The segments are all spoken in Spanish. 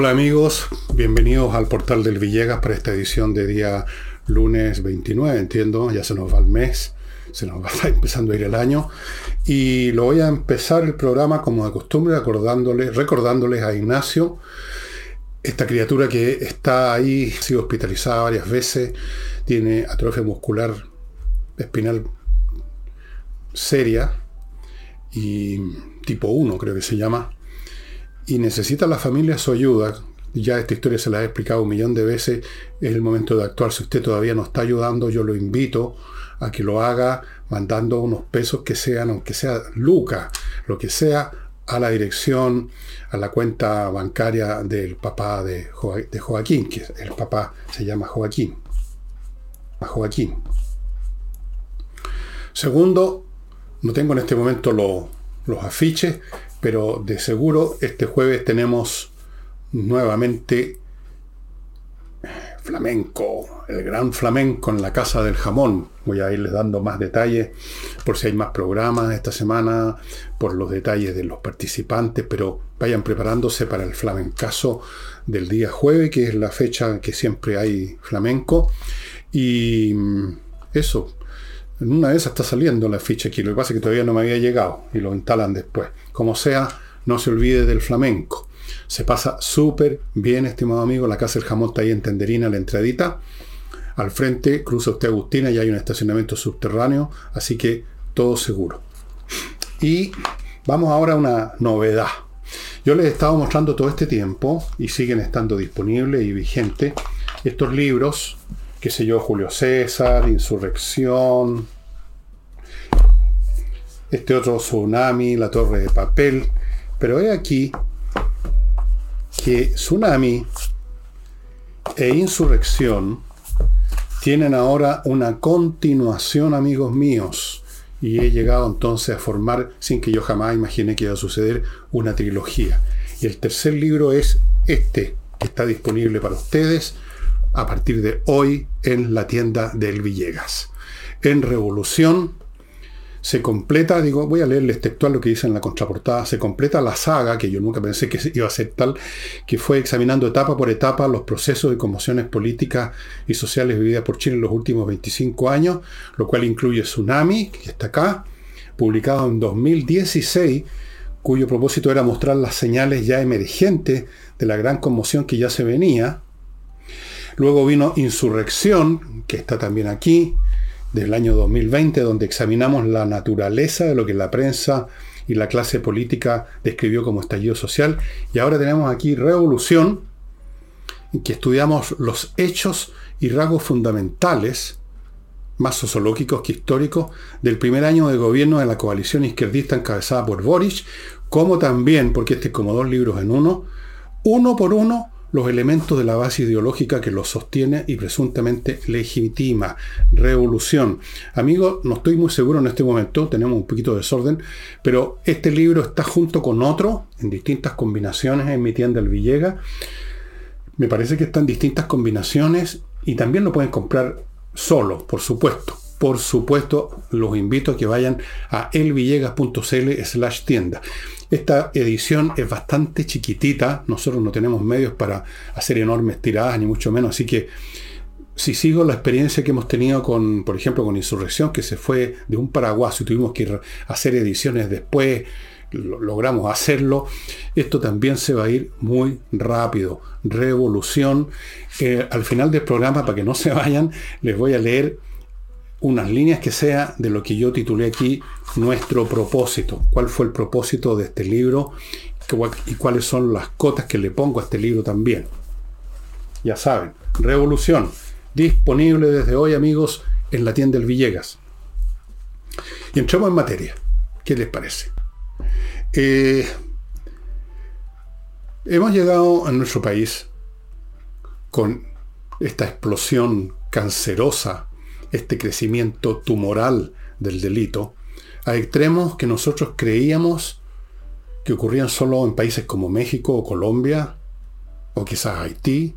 Hola amigos, bienvenidos al portal del Villegas para esta edición de día lunes 29, entiendo, ya se nos va el mes, se nos va empezando a ir el año. Y lo voy a empezar el programa como de costumbre recordándoles, recordándoles a Ignacio, esta criatura que está ahí, ha sido hospitalizada varias veces, tiene atrofia muscular espinal seria y tipo 1 creo que se llama y necesita la familia su ayuda. Ya esta historia se la he explicado un millón de veces. Es el momento de actuar. Si usted todavía no está ayudando, yo lo invito a que lo haga mandando unos pesos que sean, aunque sea Luca, lo que sea, a la dirección, a la cuenta bancaria del papá de, Joaquín, que el papá se llama Joaquín. Joaquín. Segundo, no tengo en este momento los afiches, pero de seguro este jueves tenemos nuevamente flamenco, el gran flamenco en la Casa del Jamón. Voy a irles dando más detalles por si hay más programas esta semana, por los detalles de los participantes, pero vayan preparándose para el flamencazo del día jueves, que es la fecha que siempre hay flamenco. Y eso, en una de esas está saliendo la ficha aquí, lo que pasa es que todavía no me había llegado y lo instalan después. Como sea, no se olvide del flamenco. Se pasa súper bien, estimado amigo. La casa del jamón está ahí en Tenderina, la entradita. Al frente cruza usted Agustina y hay un estacionamiento subterráneo, así que todo seguro. Y vamos ahora a una novedad. Yo les he estado mostrando todo este tiempo y siguen estando disponibles y vigentes estos libros qué sé yo, Julio César, Insurrección, este otro Tsunami, La Torre de Papel, pero he aquí que Tsunami e Insurrección tienen ahora una continuación, amigos míos, y he llegado entonces a formar, sin que yo jamás imaginé que iba a suceder, una trilogía. Y el tercer libro es este, que está disponible para ustedes a partir de hoy en la tienda del Villegas. En Revolución se completa, digo, voy a leerles textual lo que dice en la contraportada, se completa la saga, que yo nunca pensé que iba a ser tal, que fue examinando etapa por etapa los procesos de conmociones políticas y sociales vividas por Chile en los últimos 25 años, lo cual incluye Tsunami, que está acá, publicado en 2016, cuyo propósito era mostrar las señales ya emergentes de la gran conmoción que ya se venía, Luego vino Insurrección, que está también aquí, del año 2020, donde examinamos la naturaleza de lo que la prensa y la clase política describió como estallido social. Y ahora tenemos aquí Revolución, en que estudiamos los hechos y rasgos fundamentales, más sociológicos que históricos, del primer año de gobierno de la coalición izquierdista encabezada por Boris, como también, porque este es como dos libros en uno, uno por uno, los elementos de la base ideológica que los sostiene y presuntamente legitima. Revolución. Amigo, no estoy muy seguro en este momento, tenemos un poquito de desorden, pero este libro está junto con otro, en distintas combinaciones en mi tienda El Villega. Me parece que están distintas combinaciones y también lo pueden comprar solo, por supuesto. Por supuesto, los invito a que vayan a elvillegas.cl slash tienda. Esta edición es bastante chiquitita, nosotros no tenemos medios para hacer enormes tiradas, ni mucho menos, así que si sigo la experiencia que hemos tenido con, por ejemplo, con Insurrección, que se fue de un paraguas y tuvimos que hacer ediciones después, logramos hacerlo, esto también se va a ir muy rápido. Revolución. Eh, al final del programa, para que no se vayan, les voy a leer unas líneas que sea de lo que yo titulé aquí nuestro propósito. ¿Cuál fue el propósito de este libro? Y cuáles son las cotas que le pongo a este libro también. Ya saben, Revolución, disponible desde hoy amigos en la tienda del Villegas. Y entramos en materia. ¿Qué les parece? Eh, hemos llegado en nuestro país con esta explosión cancerosa este crecimiento tumoral del delito a extremos que nosotros creíamos que ocurrían solo en países como México o Colombia o quizás Haití,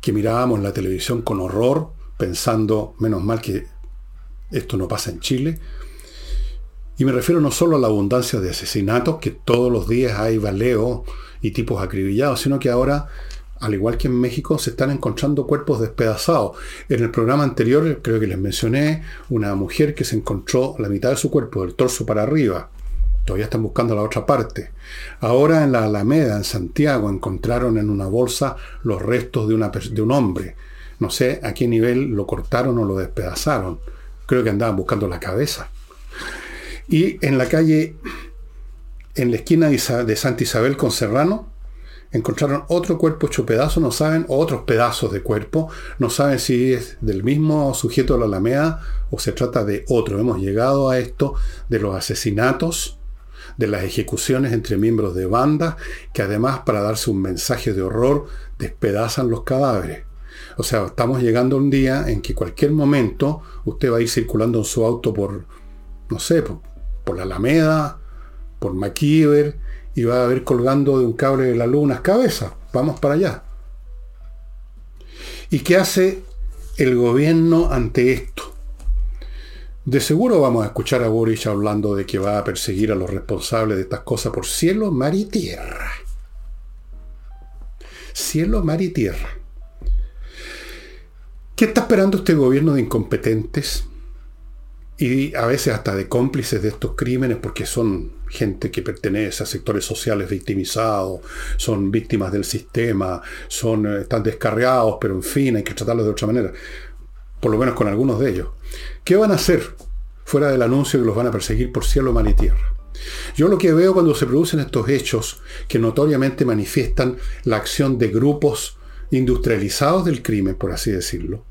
que mirábamos la televisión con horror pensando, menos mal que esto no pasa en Chile. Y me refiero no solo a la abundancia de asesinatos, que todos los días hay baleos y tipos acribillados, sino que ahora, al igual que en México, se están encontrando cuerpos despedazados. En el programa anterior, creo que les mencioné, una mujer que se encontró la mitad de su cuerpo, del torso para arriba. Todavía están buscando la otra parte. Ahora en la Alameda, en Santiago, encontraron en una bolsa los restos de, de un hombre. No sé a qué nivel lo cortaron o lo despedazaron. Creo que andaban buscando la cabeza. Y en la calle, en la esquina de Santa Isabel con Serrano, encontraron otro cuerpo hecho pedazo, no saben, otros pedazos de cuerpo, no saben si es del mismo sujeto de la Alameda o se trata de otro. Hemos llegado a esto de los asesinatos, de las ejecuciones entre miembros de bandas, que además para darse un mensaje de horror despedazan los cadáveres. O sea, estamos llegando a un día en que cualquier momento usted va a ir circulando en su auto por, no sé, por, por la Alameda, por McKeever, y va a haber colgando de un cable de la luz unas cabezas. Vamos para allá. ¿Y qué hace el gobierno ante esto? De seguro vamos a escuchar a Boris hablando de que va a perseguir a los responsables de estas cosas por cielo, mar y tierra. Cielo, mar y tierra. ¿Qué está esperando este gobierno de incompetentes? Y a veces hasta de cómplices de estos crímenes porque son gente que pertenece a sectores sociales victimizados, son víctimas del sistema, son, eh, están descarriados, pero en fin, hay que tratarlos de otra manera, por lo menos con algunos de ellos. ¿Qué van a hacer fuera del anuncio que los van a perseguir por cielo, mar y tierra? Yo lo que veo cuando se producen estos hechos que notoriamente manifiestan la acción de grupos industrializados del crimen, por así decirlo,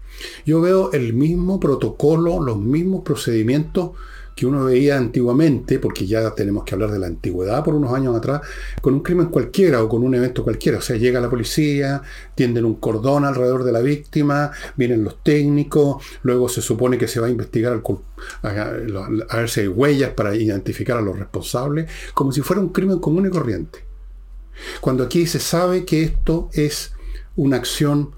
yo veo el mismo protocolo, los mismos procedimientos que uno veía antiguamente, porque ya tenemos que hablar de la antigüedad por unos años atrás, con un crimen cualquiera o con un evento cualquiera. O sea, llega la policía, tienden un cordón alrededor de la víctima, vienen los técnicos, luego se supone que se va a investigar a, a ver si hay huellas para identificar a los responsables, como si fuera un crimen común y corriente. Cuando aquí se sabe que esto es una acción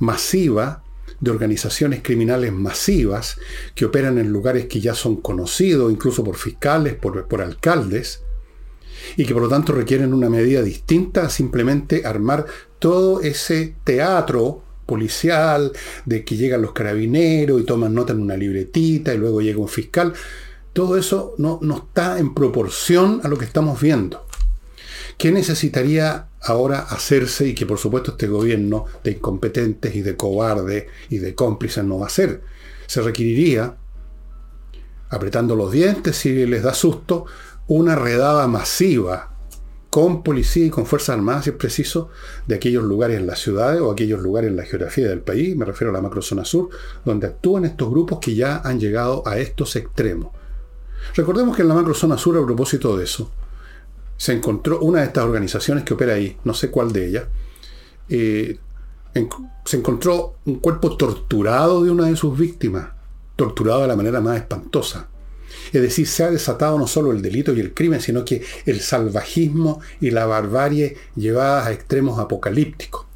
masiva, de organizaciones criminales masivas que operan en lugares que ya son conocidos, incluso por fiscales, por, alcaldes, y que por lo tanto requieren una medida distinta a simplemente armar todo ese teatro policial de que llegan los carabineros y toman nota en una libretita y luego llega un fiscal. Todo eso no, no está en proporción a lo que estamos viendo. ¿Qué necesitaría ahora hacerse y que por supuesto este gobierno de incompetentes y de cobardes y de cómplices no va a hacer? Se requeriría, apretando los dientes si les da susto, una redada masiva con policía y con Fuerzas Armadas, si es preciso, de aquellos lugares en las ciudades o aquellos lugares en la geografía del país, me refiero a la macrozona sur, donde actúan estos grupos que ya han llegado a estos extremos. Recordemos que en la macrozona sur, a propósito de eso, se encontró una de estas organizaciones que opera ahí, no sé cuál de ellas, eh, se encontró un cuerpo torturado de una de sus víctimas, torturado de la manera más espantosa. Es decir, se ha desatado no solo el delito y el crimen, sino que el salvajismo y la barbarie llevadas a extremos apocalípticos.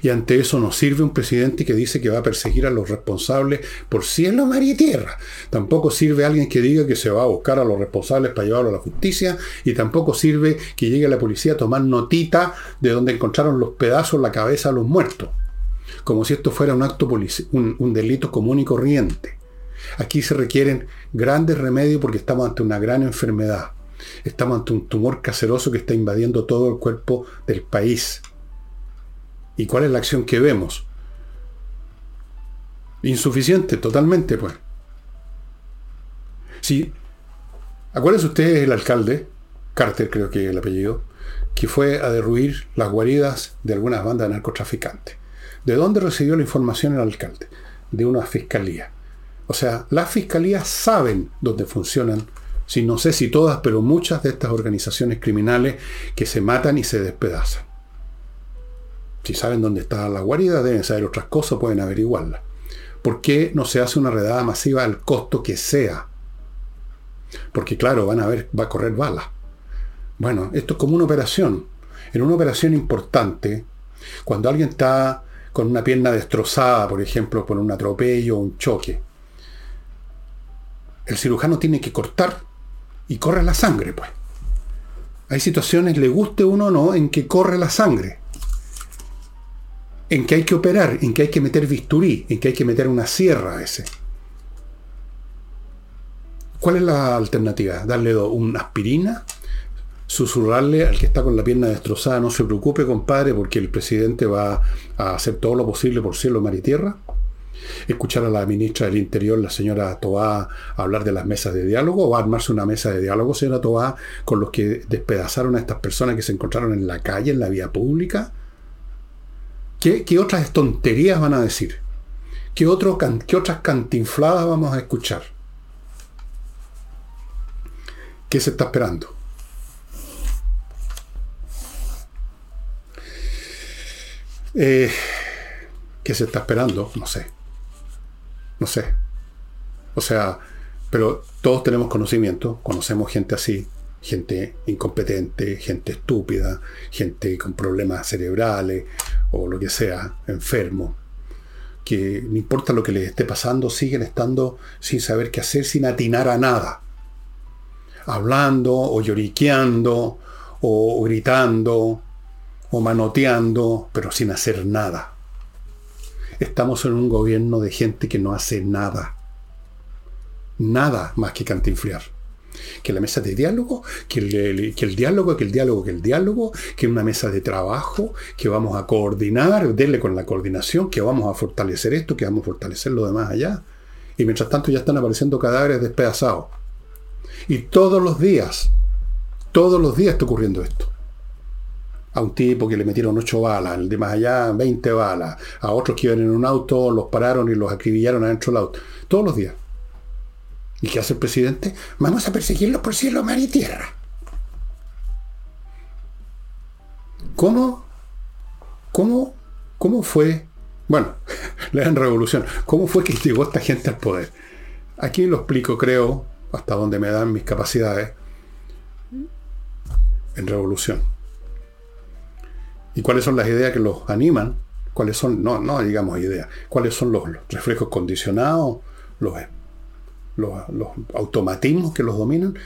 Y ante eso nos sirve un presidente que dice que va a perseguir a los responsables por cielo, mar y tierra. Tampoco sirve alguien que diga que se va a buscar a los responsables para llevarlo a la justicia. Y tampoco sirve que llegue la policía a tomar notita de donde encontraron los pedazos, la cabeza a los muertos. Como si esto fuera un acto un, un delito común y corriente. Aquí se requieren grandes remedios porque estamos ante una gran enfermedad. Estamos ante un tumor caseroso que está invadiendo todo el cuerpo del país. ¿Y cuál es la acción que vemos? Insuficiente, totalmente, pues. Sí. Acuérdense ustedes el alcalde, Carter creo que es el apellido, que fue a derruir las guaridas de algunas bandas de narcotraficantes. ¿De dónde recibió la información el alcalde? De una fiscalía. O sea, las fiscalías saben dónde funcionan, si no sé si todas, pero muchas de estas organizaciones criminales que se matan y se despedazan. Si saben dónde está la guarida, deben saber otras cosas, pueden averiguarla. ¿Por qué no se hace una redada masiva al costo que sea? Porque claro, van a ver, va a correr balas. Bueno, esto es como una operación. En una operación importante, cuando alguien está con una pierna destrozada, por ejemplo, por un atropello o un choque, el cirujano tiene que cortar Y corre la sangre, pues. Hay situaciones, le guste uno o no, en que corre la sangre. En que hay que operar, en que hay que meter bisturí, en que hay que meter una sierra a ese. ¿Cuál es la alternativa? ¿Darle una aspirina? ¿Susurrarle al que está con la pierna destrozada, no se preocupe, compadre, porque el presidente va a hacer todo lo posible por cielo, mar y tierra? escuchar a la ministra del Interior, la señora Toá, hablar de las mesas de diálogo, o va a armarse una mesa de diálogo, señora Toá, con los que despedazaron a estas personas que se encontraron en la calle, en la vía pública. ¿Qué, otras tonterías van a decir? ¿Qué, ¿Qué otras cantinfladas vamos a escuchar? ¿Qué se está esperando? Eh, ¿Qué se está esperando? No sé. No sé. O sea, pero todos tenemos conocimiento, conocemos gente así, gente incompetente, gente estúpida, gente con problemas cerebrales o lo que sea, enfermo, que no importa lo que les esté pasando, siguen estando sin saber qué hacer, sin atinar a nada. Hablando o lloriqueando o gritando o manoteando, pero sin hacer nada. Estamos en un gobierno de gente que no hace nada. Nada más que cantinfriar. Que la mesa de diálogo, que el, diálogo, que el diálogo, que el diálogo, que una mesa de trabajo, que vamos a coordinar, denle con la coordinación, que vamos a fortalecer esto, que vamos a fortalecer lo demás allá. Y mientras tanto ya están apareciendo cadáveres despedazados. Y todos los días, todos los días está ocurriendo esto a un tipo que le metieron ocho balas, el de más allá 20 balas, a otros que iban en un auto, los pararon y los acribillaron adentro del auto. Todos los días. ¿Y qué hace el presidente? Vamos a perseguirlos por cielo, mar y tierra. ¿Cómo? ¿Cómo? ¿Cómo fue? Bueno, la gran revolución. ¿Cómo fue que llegó esta gente al poder? Aquí lo explico, creo, hasta donde me dan mis capacidades, en revolución. ¿Y cuáles son las ideas que los animan? ¿Cuáles son, no, no digamos ideas, cuáles son los, reflejos condicionados, los, los, automatismos que los dominan?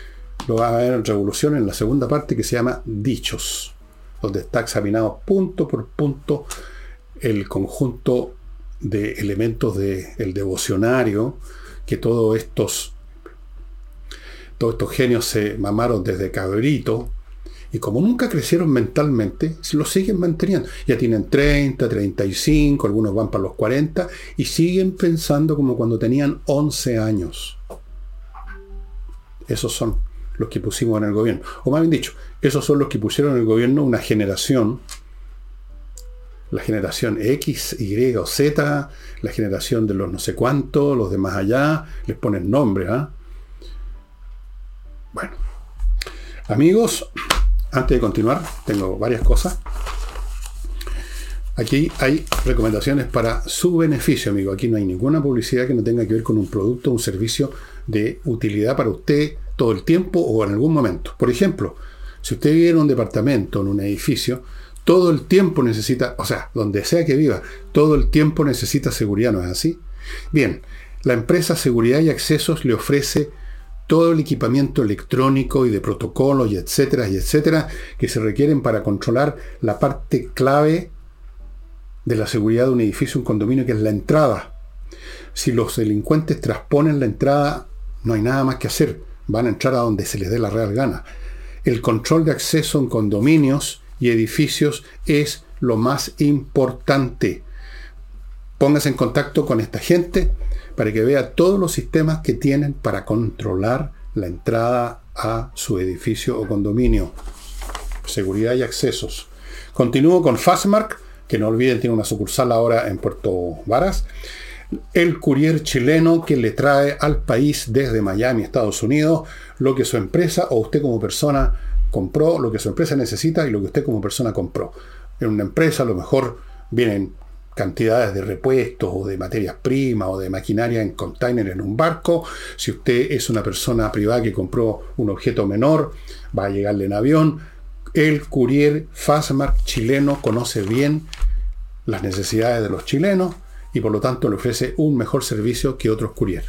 Lo va a ver en Revolución en la segunda parte que se llama Dichos, donde está examinado punto por punto el conjunto de elementos del devocionario que todos estos, todos estos genios se mamaron desde cabrito y como nunca crecieron mentalmente, lo siguen manteniendo. Ya tienen 30, 35, algunos van para los 40 y siguen pensando como cuando tenían 11 años. Esos son los que pusimos en el gobierno. O más bien dicho, esos son los que pusieron en el gobierno una generación, la generación X, Y o Z, la generación de los no sé cuántos, los de más allá, les ponen nombre. ¿ah? Bueno, amigos, antes de continuar, tengo varias cosas. Aquí hay recomendaciones para su beneficio, amigo. Aquí no hay ninguna publicidad que no tenga que ver con un producto o un servicio de utilidad para usted todo el tiempo o en algún momento. Por ejemplo, si usted vive en un departamento, en un edificio, todo el tiempo necesita, o sea, donde sea que viva, todo el tiempo necesita seguridad, ¿no es así? Bien, la empresa Seguridad y Accesos le ofrece todo el equipamiento electrónico y de protocolos y etcétera y etcétera que se requieren para controlar la parte clave de la seguridad de un edificio, un condominio, que es la entrada. Si los delincuentes transponen la entrada, no hay nada más que hacer. Van a entrar a donde se les dé la real gana. El control de acceso en condominios y edificios es lo más importante. Póngase en contacto con esta gente para que vea todos los sistemas que tienen para controlar la entrada a su edificio o condominio. Seguridad y accesos. Continúo con Fastmark, que no olviden, tiene una sucursal ahora en Puerto Varas. El courier chileno que le trae al país desde Miami, Estados Unidos, lo que su empresa o usted como persona compró, lo que su empresa necesita y lo que usted como persona compró. En una empresa a lo mejor vienen cantidades de repuestos o de materias primas o de maquinaria en container en un barco. Si usted es una persona privada que compró un objeto menor, va a llegarle en avión. El courier Fastmark chileno conoce bien las necesidades de los chilenos y por lo tanto le ofrece un mejor servicio que otros courier.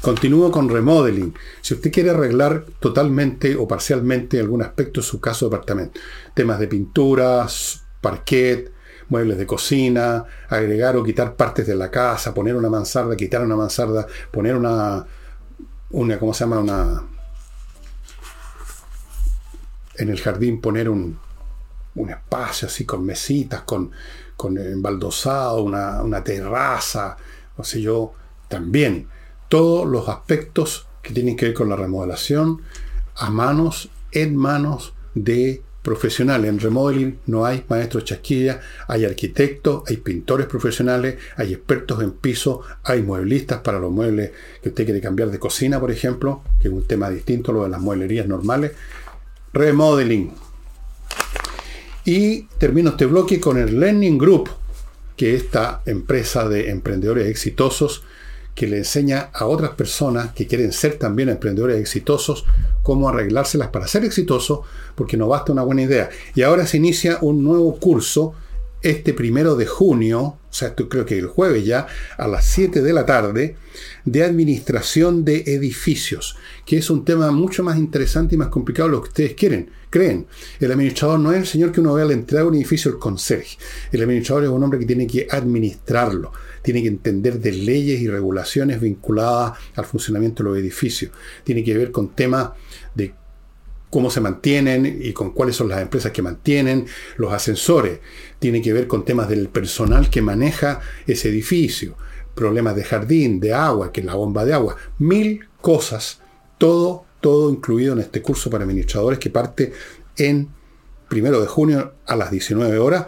Continúo con remodeling. Si usted quiere arreglar totalmente o parcialmente algún aspecto de su caso de apartamento, temas de pinturas, parquet, muebles de cocina, agregar o quitar partes de la casa, poner una mansarda, quitar una mansarda, poner una, una ¿cómo se llama? Una, en el jardín poner un, un espacio así con mesitas, con, con embaldosado, una, una terraza, o sea, yo también. Todos los aspectos que tienen que ver con la remodelación a manos, en manos de profesionales. En remodeling no hay maestros chasquilla, hay arquitectos, hay pintores profesionales, hay expertos en piso, hay mueblistas para los muebles que usted quiere cambiar de cocina, por ejemplo, que es un tema distinto a lo de las mueblerías normales. Remodeling. Y termino este bloque con el Learning Group, que es esta empresa de emprendedores exitosos que le enseña a otras personas que quieren ser también emprendedores exitosos cómo arreglárselas para ser exitosos, porque no basta una buena idea. Y ahora se inicia un nuevo curso este primero de junio, o sea, creo que el jueves ya, a las 7 de la tarde, de administración de edificios, que es un tema mucho más interesante y más complicado de lo que ustedes quieren, creen. El administrador no es el señor que uno ve al entrar a un edificio, el conserje. El administrador es un hombre que tiene que administrarlo tiene que entender de leyes y regulaciones vinculadas al funcionamiento de los edificios. Tiene que ver con temas de cómo se mantienen y con cuáles son las empresas que mantienen los ascensores. Tiene que ver con temas del personal que maneja ese edificio. Problemas de jardín, de agua, que es la bomba de agua. Mil cosas. Todo, todo incluido en este curso para administradores que parte en primero de junio a las 19 horas.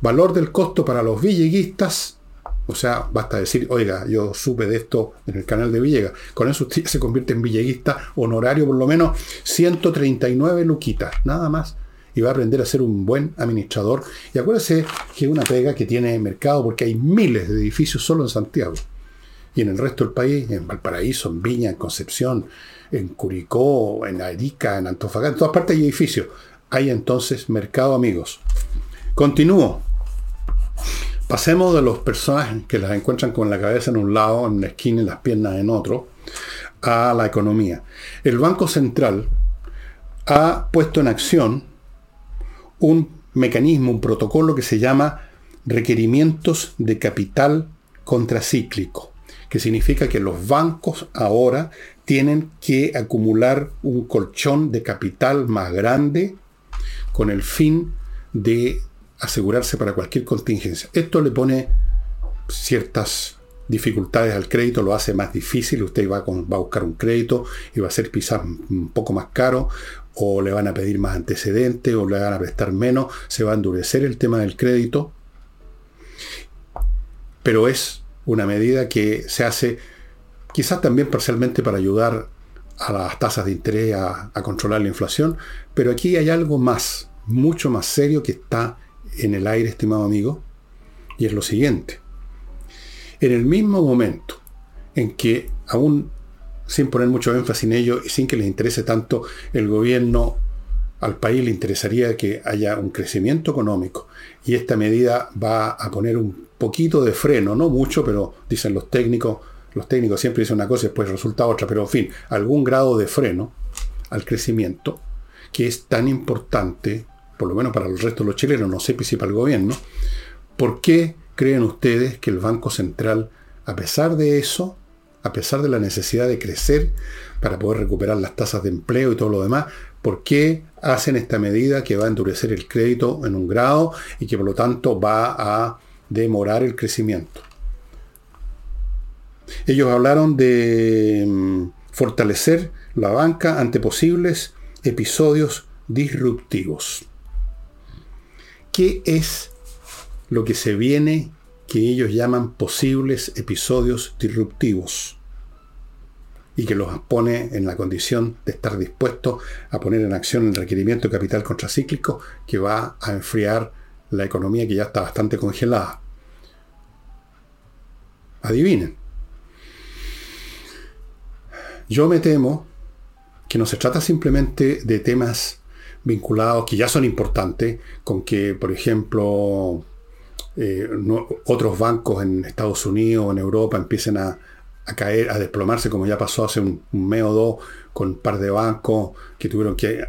Valor del costo para los villeguistas, o sea, basta decir, oiga, yo supe de esto en el canal de Villegas. Con eso usted se convierte en villeguista honorario, por lo menos 139 luquitas, nada más. Y va a aprender a ser un buen administrador. Y acuérdese que es una pega que tiene mercado porque hay miles de edificios solo en Santiago. Y en el resto del país, en Valparaíso, en Viña, en Concepción, en Curicó, en Arica, en Antofagasta, en todas partes hay edificios. Hay entonces mercado, amigos. Continúo. Pasemos de los personajes que las encuentran con la cabeza en un lado, en una esquina y las piernas en otro, a la economía. El Banco Central ha puesto en acción un mecanismo, un protocolo que se llama requerimientos de capital contracíclico, que significa que los bancos ahora tienen que acumular un colchón de capital más grande con el fin de asegurarse para cualquier contingencia. Esto le pone ciertas dificultades al crédito, lo hace más difícil, usted va, a buscar un crédito y va a ser quizás un poco más caro, o le van a pedir más antecedentes, o le van a prestar menos, se va a endurecer el tema del crédito, pero es una medida que se hace quizás también parcialmente para ayudar a las tasas de interés a, a controlar la inflación, pero aquí hay algo más, mucho más serio que está en el aire, estimado amigo, y es lo siguiente. En el mismo momento en que, aún sin poner mucho énfasis en ello y sin que les interese tanto, el gobierno al país le interesaría que haya un crecimiento económico. Y esta medida va a poner un poquito de freno, no mucho, pero dicen los técnicos, los técnicos siempre dicen una cosa y después resulta otra, pero en fin, algún grado de freno al crecimiento que es tan importante por lo menos para el resto de los chilenos, no sé si para el gobierno, ¿por qué creen ustedes que el Banco Central, a pesar de eso, a pesar de la necesidad de crecer para poder recuperar las tasas de empleo y todo lo demás, ¿por qué hacen esta medida que va a endurecer el crédito en un grado y que por lo tanto va a demorar el crecimiento? Ellos hablaron de mm, fortalecer la banca ante posibles episodios disruptivos. ¿Qué es lo que se viene que ellos llaman posibles episodios disruptivos? Y que los pone en la condición de estar dispuestos a poner en acción el requerimiento de capital contracíclico que va a enfriar la economía que ya está bastante congelada. Adivinen. Yo me temo que no se trata simplemente de temas vinculados, que ya son importantes, con que, por ejemplo, eh, otros bancos en Estados Unidos o en Europa empiecen a, a caer, a desplomarse como ya pasó hace un, mes o dos con un par de bancos que tuvieron que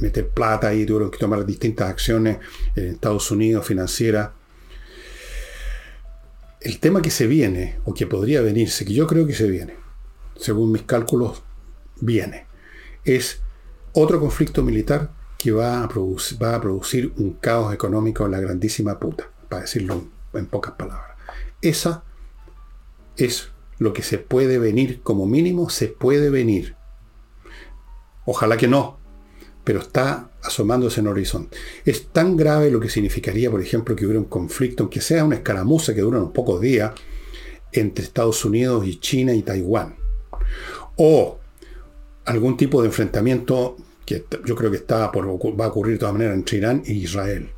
meter plata ahí, tuvieron que tomar distintas acciones en Estados Unidos financieras. El tema que se viene, o que podría venirse, que yo creo que se viene, según mis cálculos, viene, es otro conflicto militar que va a, producir, va a producir un caos económico en la grandísima puta, para decirlo en pocas palabras. Esa es lo que se puede venir, como mínimo se puede venir. Ojalá que no, pero está asomándose en horizonte. Es tan grave lo que significaría, por ejemplo, que hubiera un conflicto, aunque sea una escaramuza que dura unos pocos días, entre Estados Unidos y China y Taiwán. O algún tipo de enfrentamiento que yo creo que está va a ocurrir de todas maneras entre Irán e Israel.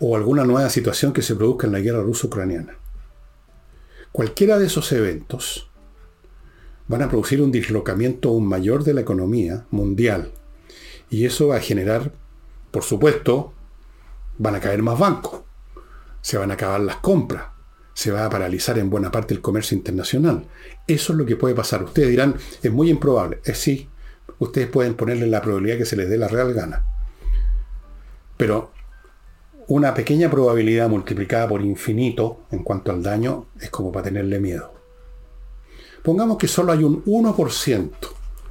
O alguna nueva situación que se produzca en la guerra ruso-ucraniana. Cualquiera de esos eventos van a producir un dislocamiento aún mayor de la economía mundial. Y eso va a generar, por supuesto, van a caer más bancos, se van a acabar las compras, se va a paralizar en buena parte el comercio internacional. Eso es lo que puede pasar. Ustedes dirán, es muy improbable. Es sí, ustedes pueden ponerle la probabilidad que se les dé la real gana. Pero una pequeña probabilidad multiplicada por infinito en cuanto al daño es como para tenerle miedo. Pongamos que solo hay un 1%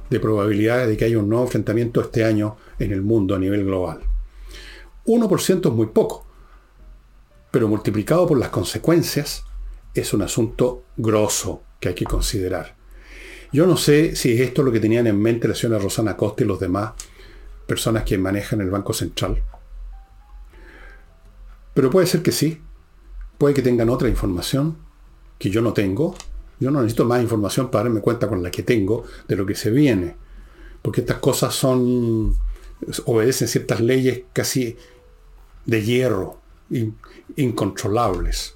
de probabilidades de que haya un nuevo enfrentamiento este año en el mundo a nivel global. 1% es muy poco, pero multiplicado por las consecuencias es un asunto grosso que hay que considerar. Yo no sé si esto es lo que tenían en mente la señora Rosana Costa y los demás personas que manejan el Banco Central. Pero puede ser que sí. Puede que tengan otra información que yo no tengo. Yo no necesito más información para darme cuenta con la que tengo de lo que se viene. Porque estas cosas son. obedecen ciertas leyes casi de hierro, incontrolables.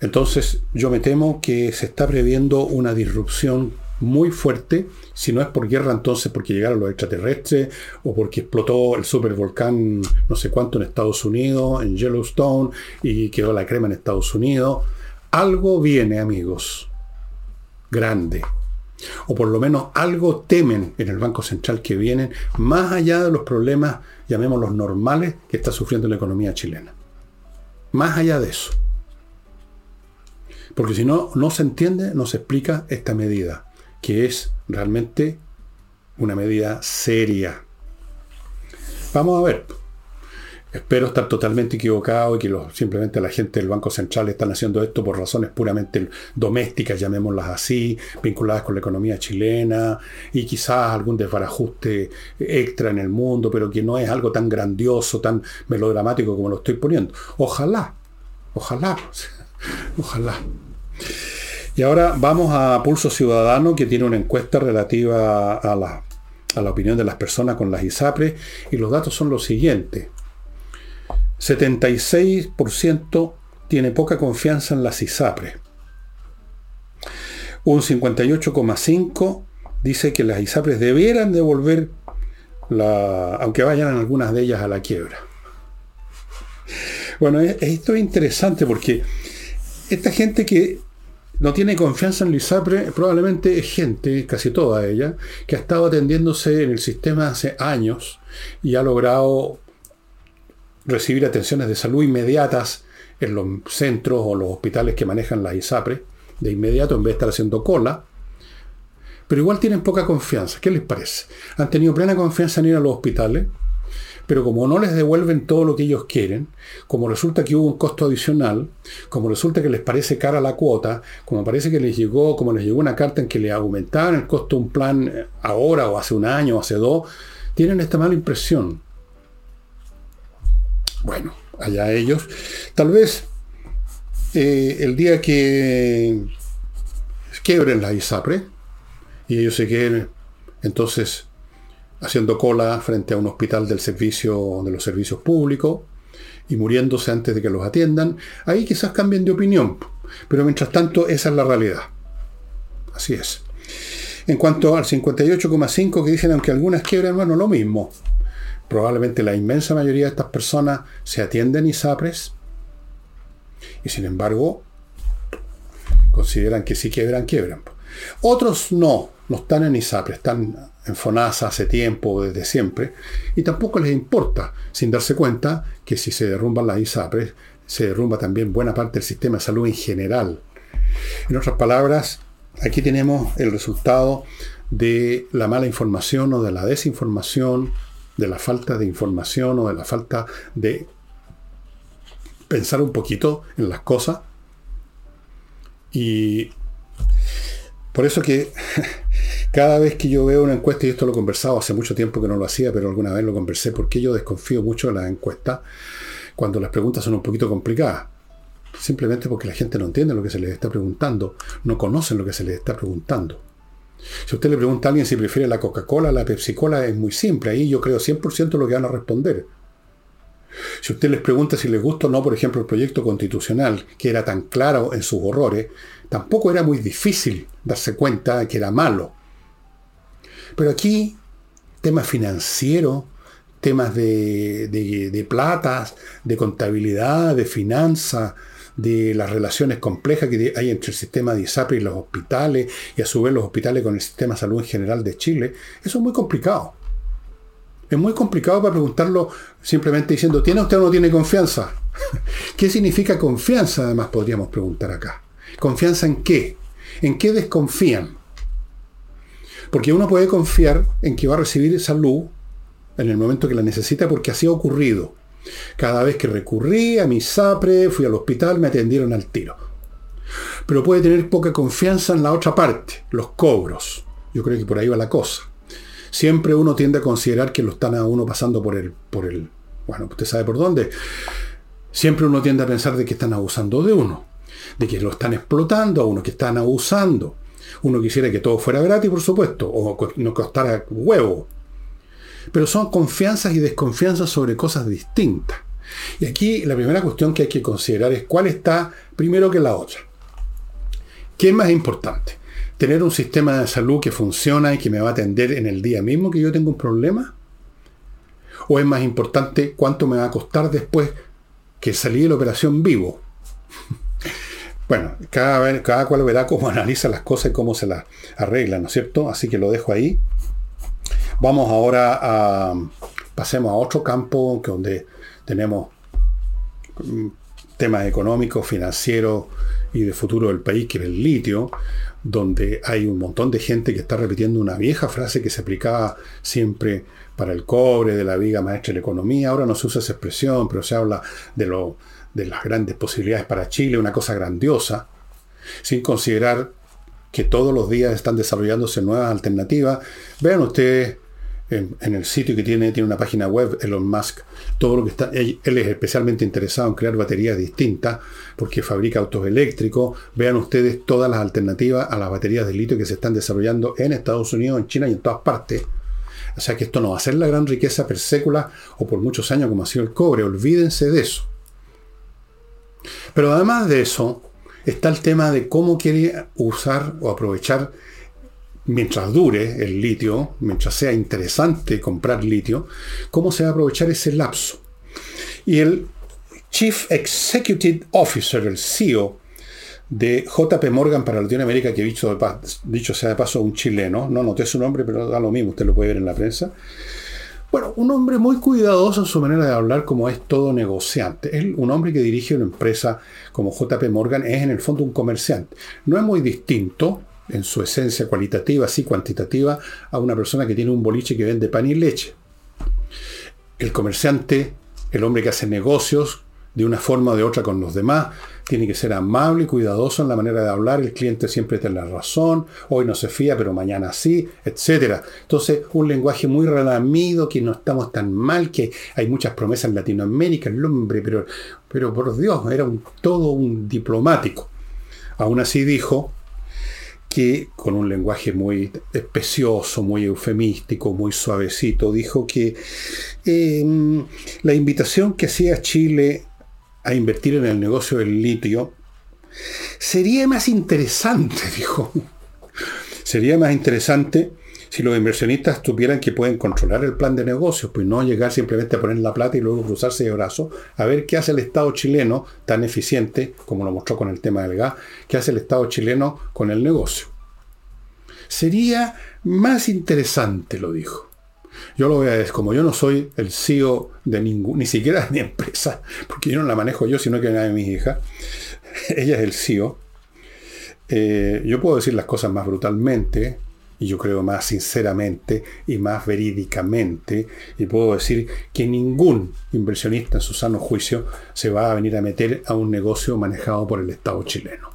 Entonces yo me temo que se está previendo una disrupción muy fuerte, si no es por guerra entonces porque llegaron los extraterrestres o porque explotó el supervolcán no sé cuánto en Estados Unidos, en Yellowstone y quedó la crema en Estados Unidos. Algo viene amigos, grande. O por lo menos algo temen en el Banco Central que vienen, más allá de los problemas, llamémoslos normales, que está sufriendo la economía chilena. Más allá de eso. Porque si no, no se entiende, no se explica esta medida que es realmente una medida seria. Vamos a ver. Espero estar totalmente equivocado y que simplemente la gente del Banco Central están haciendo esto por razones puramente domésticas, llamémoslas así, vinculadas con la economía chilena y quizás algún desbarajuste extra en el mundo, pero que no es algo tan grandioso, tan melodramático como lo estoy poniendo. Ojalá, ojalá, ojalá. Y ahora vamos a Pulso Ciudadano, que tiene una encuesta relativa a la, opinión de las personas con las ISAPRES, y los datos son los siguientes. 76% tiene poca confianza en las ISAPRES. Un 58,5% dice que las ISAPRES debieran devolver, la, aunque vayan algunas de ellas a la quiebra. Bueno, esto es interesante porque esta gente que no tiene confianza en Lisapre, probablemente es gente, casi toda ella, que ha estado atendiéndose en el sistema hace años y ha logrado recibir atenciones de salud inmediatas en los centros o los hospitales que manejan la ISAPRE, de inmediato en vez de estar haciendo cola. Pero igual tienen poca confianza. ¿Qué les parece? Han tenido plena confianza en ir a los hospitales, pero como no les devuelven todo lo que ellos quieren, como resulta que hubo un costo adicional, como resulta que les parece cara la cuota, como parece que les llegó, como les llegó una carta en que le aumentaban el costo de un plan eh, ahora o hace un año o hace dos, tienen esta mala impresión. Bueno, allá ellos. Tal vez eh, el día que quiebren la ISAPRE y ellos se queden entonces haciendo cola frente a un hospital del servicio, de los servicios públicos y muriéndose antes de que los atiendan, ahí quizás cambien de opinión. Pero mientras tanto, esa es la realidad. Así es. En cuanto al 58,5 que dicen, aunque algunas quiebran, bueno, lo mismo. Probablemente la inmensa mayoría de estas personas se atienden y sapres. Y sin embargo, consideran que si quiebran, quiebran. Otros no, no están en ISAPRE, están en FONASA hace tiempo, desde siempre, y tampoco les importa, sin darse cuenta que si se derrumban las ISAPRES, se derrumba también buena parte del sistema de salud en general. En otras palabras, aquí tenemos el resultado de la mala información o de la desinformación, de la falta de información o de la falta de pensar un poquito en las cosas. Y por eso que cada vez que yo veo una encuesta, y esto lo he conversado hace mucho tiempo que no lo hacía, pero alguna vez lo conversé, porque yo desconfío mucho de las encuestas cuando las preguntas son un poquito complicadas. Simplemente porque la gente no entiende lo que se les está preguntando, no conocen lo que se les está preguntando. Si usted le pregunta a alguien si prefiere la Coca-Cola la Pepsi-Cola, es muy simple. Ahí yo creo 100% lo que van a responder. Si usted les pregunta si les gusta o no, por ejemplo, el proyecto constitucional, que era tan claro en sus horrores, tampoco era muy difícil darse cuenta de que era malo. Pero aquí, temas financieros, temas de, de, platas, de contabilidad, de finanzas, de las relaciones complejas que hay entre el sistema de ISAPRE y los hospitales, y a su vez los hospitales con el sistema de salud en general de Chile, eso es muy complicado. Es muy complicado para preguntarlo simplemente diciendo, ¿tiene usted o no tiene confianza? ¿Qué significa confianza? Además podríamos preguntar acá. ¿Confianza en qué? ¿En qué desconfían? Porque uno puede confiar en que va a recibir salud en el momento que la necesita porque así ha ocurrido. Cada vez que recurrí a mi SAPRE, fui al hospital, me atendieron al tiro. Pero puede tener poca confianza en la otra parte, los cobros. Yo creo que por ahí va la cosa. Siempre uno tiende a considerar que lo están a uno pasando por el, por el, bueno, usted sabe por dónde. Siempre uno tiende a pensar de que están abusando de uno, de que lo están explotando a uno, que están abusando. Uno quisiera que todo fuera gratis, por supuesto, o no costara huevo. Pero son confianzas y desconfianzas sobre cosas distintas. Y aquí la primera cuestión que hay que considerar es cuál está primero que la otra. ¿Qué es más importante? ¿Tener un sistema de salud que funciona y que me va a atender en el día mismo que yo tengo un problema? ¿O es más importante cuánto me va a costar después que salí de la operación vivo? Bueno, cada, cada cual verá cómo analiza las cosas y cómo se las arregla, ¿no es cierto? Así que lo dejo ahí. Vamos ahora a, pasemos a otro campo que donde tenemos mm, temas económicos, financieros y de futuro del país, que es el litio, donde hay un montón de gente que está repitiendo una vieja frase que se aplicaba siempre para el cobre, de la viga maestra de la economía. Ahora no se usa esa expresión, pero se habla de, lo, de las grandes posibilidades para Chile, una cosa grandiosa, sin considerar que todos los días están desarrollándose nuevas alternativas. Vean ustedes en, el sitio que tiene, tiene una página web, Elon Musk, todo lo que está, él, es especialmente interesado en crear baterías distintas, porque fabrica autos eléctricos. Vean ustedes todas las alternativas a las baterías de litio que se están desarrollando en Estados Unidos, en China y en todas partes. O sea que esto no va a ser la gran riqueza per sécula o por muchos años como ha sido el cobre, olvídense de eso. Pero además de eso, está el tema de cómo quiere usar o aprovechar mientras dure el litio, mientras sea interesante comprar litio, cómo se va a aprovechar ese lapso. Y el Chief Executive Officer, el CEO de JP Morgan para Latinoamérica, que dicho, dicho sea de paso un chileno, no noté su nombre, pero da lo mismo, usted lo puede ver en la prensa. Bueno, un hombre muy cuidadoso en su manera de hablar, como es todo negociante. Él, un hombre que dirige una empresa como JP Morgan, es en el fondo un comerciante. No es muy distinto en su esencia cualitativa, sí cuantitativa, a una persona que tiene un boliche que vende pan y leche. El comerciante, el hombre que hace negocios de una forma o de otra con los demás, tiene que ser amable y cuidadoso en la manera de hablar, el cliente siempre tiene la razón, hoy no se fía, pero mañana sí, etc. Entonces, un lenguaje muy relamido, que no estamos tan mal, que hay muchas promesas en Latinoamérica, el hombre, pero, pero por Dios, era todo un diplomático. Aún así dijo, que con un lenguaje muy especioso, muy eufemístico, muy suavecito, dijo que em, la invitación que hacía Chile a invertir en el negocio del litio sería más interesante, dijo. Sería más interesante si los inversionistas tuvieran que pueden controlar el plan de negocios, pues no llegar simplemente a poner la plata y luego cruzarse de brazos, a ver qué hace el Estado chileno tan eficiente, como lo mostró con el tema del gas, qué hace el Estado chileno con el negocio. Sería más interesante, lo dijo. Yo lo voy a decir, como yo no soy el CEO de ningún, ni siquiera de mi empresa, porque yo no la manejo yo, sino que una de mis hijas, ella es el CEO, eh, yo puedo decir las cosas más brutalmente, y yo creo más sinceramente y más verídicamente, y puedo decir que ningún inversionista en su sano juicio se va a venir a meter a un negocio manejado por el Estado chileno.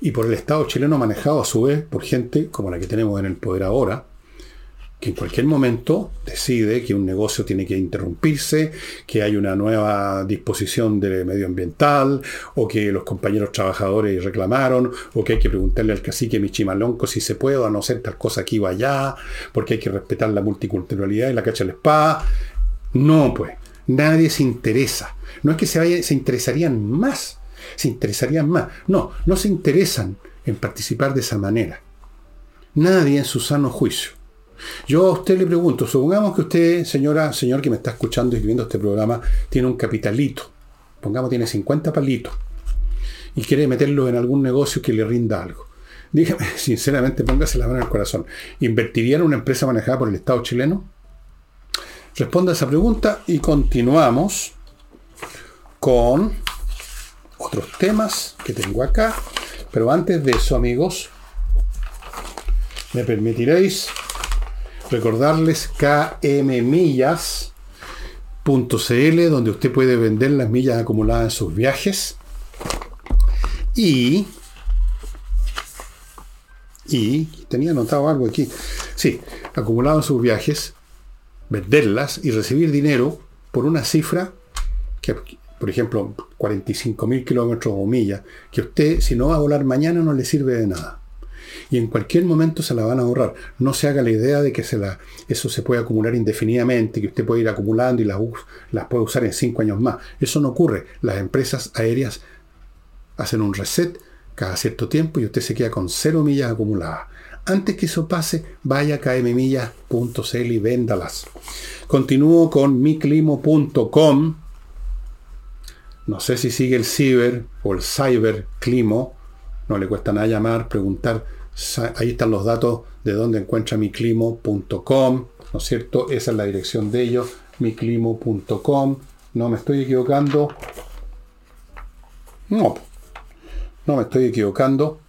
Y por el Estado chileno manejado a su vez por gente como la que tenemos en el poder ahora, que en cualquier momento decide que un negocio tiene que interrumpirse, que hay una nueva disposición de medioambiental, o que los compañeros trabajadores reclamaron, o que hay que preguntarle al cacique Michimalonco si se puede o no hacer tal cosa aquí o allá, porque hay que respetar la multiculturalidad y la cacha de la espada. No, pues, nadie se interesa. No es que se, se interesarían más, se interesarían más. No, no se interesan en participar de esa manera. Nadie en su sano juicio yo a usted le pregunto, supongamos que usted, señora, señor que me está escuchando y viendo este programa, tiene un capitalito, pongamos tiene 50 palitos, y quiere meterlo en algún negocio que le rinda algo. Dígame, sinceramente, póngase la mano en el corazón. ¿Invertiría en una empresa manejada por el Estado chileno? Responda a esa pregunta y continuamos con otros temas que tengo acá. Pero antes de eso, amigos, me permitiréis Recordarles kmmillas.cl, donde usted puede vender las millas acumuladas en sus viajes. Y. Y. Tenía anotado algo aquí. Sí, acumulado en sus viajes, venderlas y recibir dinero por una cifra que, por ejemplo, 45 mil kilómetros o millas, que usted, si no va a volar mañana, no le sirve de nada y en cualquier momento se la van a ahorrar. No se haga la idea de que se la, eso se puede acumular indefinidamente, que usted puede ir acumulando y las, puede usar en cinco años más. Eso no ocurre. Las empresas aéreas hacen un reset cada cierto tiempo y usted se queda con cero millas acumuladas. Antes que eso pase, vaya a kmmillas.cl y véndalas. Continúo con miclimo.com. No sé si sigue el ciber o el cyberclimo. No le cuesta nada llamar, preguntar Ahí están los datos de donde encuentra miclimo.com, ¿no es cierto? Esa es la dirección de ellos, miclimo.com. No me estoy equivocando. No, no me estoy equivocando.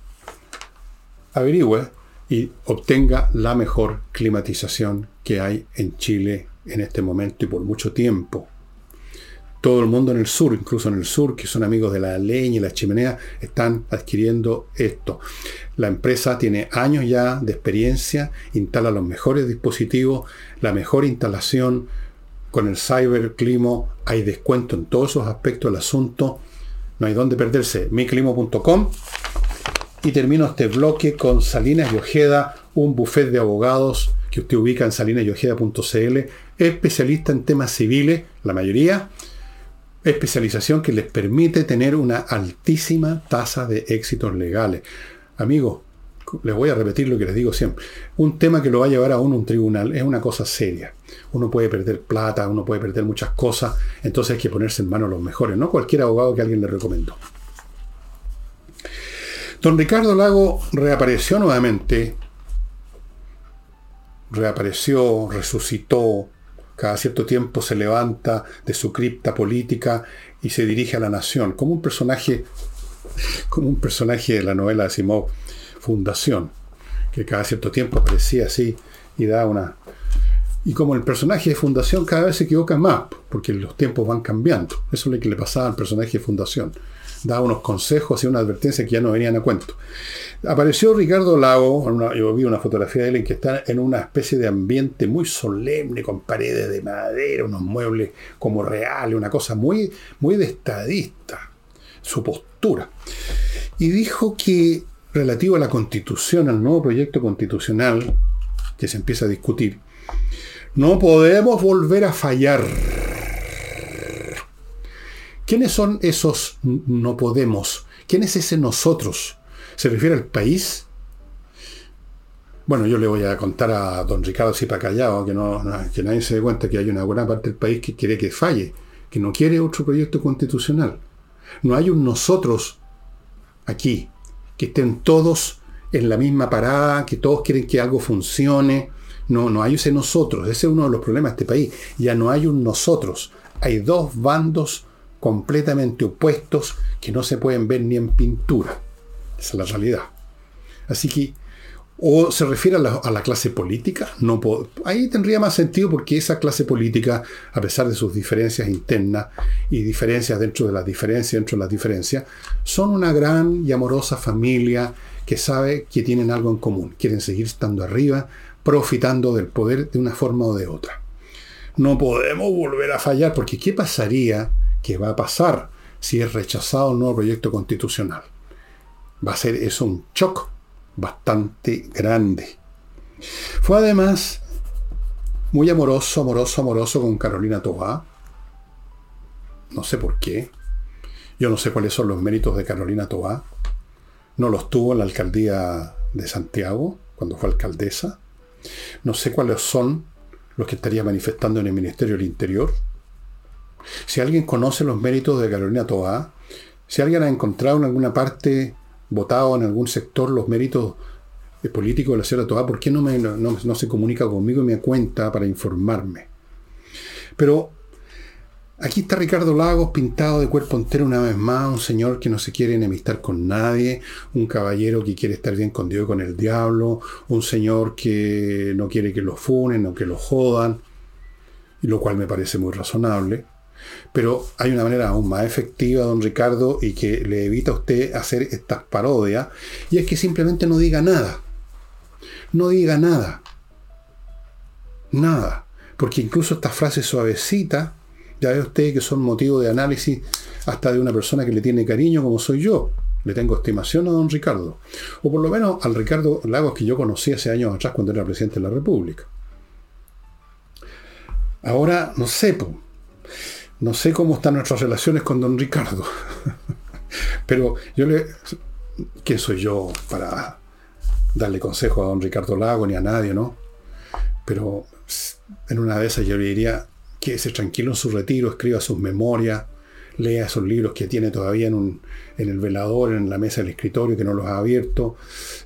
Averigüe y obtenga la mejor climatización que hay en Chile en este momento y por mucho tiempo todo el mundo en el sur, incluso en el sur, que son amigos de la leña y la chimenea, están adquiriendo esto. La empresa tiene años ya de experiencia, instala los mejores dispositivos, la mejor instalación. Con el cyberclimo hay descuento en todos esos aspectos del asunto. No hay dónde perderse. miclimo.com. Y termino este bloque con Salinas y Ojeda, un buffet de abogados que usted ubica en salinasyojeda.cl, especialista en temas civiles, la mayoría, especialización que les permite tener una altísima tasa de éxitos legales. Amigos, les voy a repetir lo que les digo siempre. Un tema que lo va a llevar a uno un tribunal es una cosa seria. Uno puede perder plata, uno puede perder muchas cosas, entonces hay que ponerse en manos los mejores, no cualquier abogado que alguien le recomendó. Don Ricardo Lago reapareció nuevamente, reapareció, resucitó, cada cierto tiempo se levanta de su cripta política y se dirige a la nación, como un personaje, como un personaje de la novela de Simón Fundación, que cada cierto tiempo aparecía así y da una... Y como el personaje de Fundación cada vez se equivoca más, porque los tiempos van cambiando. Eso es lo que le pasaba al personaje de Fundación. Daba unos consejos y una advertencia que ya no venían a cuento. Apareció Ricardo Lago, yo vi una fotografía de él en que está en una especie de ambiente muy solemne, con paredes de madera, unos muebles como reales, una cosa muy, muy de estadista, su postura. Y dijo que relativo a la constitución, al nuevo proyecto constitucional que se empieza a discutir, no podemos volver a fallar. ¿Quiénes son esos no podemos? ¿Quién es ese nosotros? ¿Se refiere al país? Bueno, yo le voy a contar a don Ricardo Callao que, no, que nadie se dé cuenta que hay una buena parte del país que quiere que falle, que no quiere otro proyecto constitucional. No hay un nosotros aquí, que estén todos en la misma parada, que todos quieren que algo funcione. No, no hay ese nosotros. Ese es uno de los problemas de este país. Ya no hay un nosotros. Hay dos bandos completamente opuestos que no se pueden ver ni en pintura. Esa es la realidad. Así que, o se refiere a la, clase política, no ahí tendría más sentido porque esa clase política, a pesar de sus diferencias internas y diferencias dentro de las diferencias, dentro de las diferencias, son una gran y amorosa familia que sabe que tienen algo en común, quieren seguir estando arriba, profitando del poder de una forma o de otra. No podemos volver a fallar porque ¿qué pasaría? ¿Qué va a pasar si es rechazado el nuevo proyecto constitucional? Va a ser eso un shock bastante grande. Fue además muy amoroso, amoroso, amoroso con Carolina Tobá. No sé por qué. Yo no sé cuáles son los méritos de Carolina Tobá. No los tuvo en la alcaldía de Santiago, cuando fue alcaldesa. No sé cuáles son los que estaría manifestando en el Ministerio del Interior. Si alguien conoce los méritos de Carolina Tobá, si alguien ha encontrado en alguna parte votado en algún sector los méritos políticos de la señora Toá, ¿por qué no, me, no, se comunica conmigo y me cuenta para informarme? Pero aquí está Ricardo Lagos pintado de cuerpo entero una vez más, un señor que no se quiere enemistar con nadie, un caballero que quiere estar bien con Dios y con el diablo, un señor que no quiere que lo funen o que lo jodan, y lo cual me parece muy razonable. Pero hay una manera aún más efectiva, don Ricardo, y que le evita a usted hacer estas parodias, y es que simplemente no diga nada. No diga nada. Nada. Porque incluso estas frases suavecitas, ya ve usted que son motivo de análisis hasta de una persona que le tiene cariño como soy yo. Le tengo estimación a don Ricardo. O por lo menos al Ricardo Lagos que yo conocí hace años atrás cuando era presidente de la República. Ahora, no sé, no sé cómo están nuestras relaciones con don Ricardo. Pero yo le... ¿Qué soy yo para darle consejo a don Ricardo Lago ni a nadie, no? Pero en una de esas yo le diría que se tranquilo en su retiro, escriba sus memorias, lea esos libros que tiene todavía en, el velador, en la mesa del escritorio, que no los ha abierto,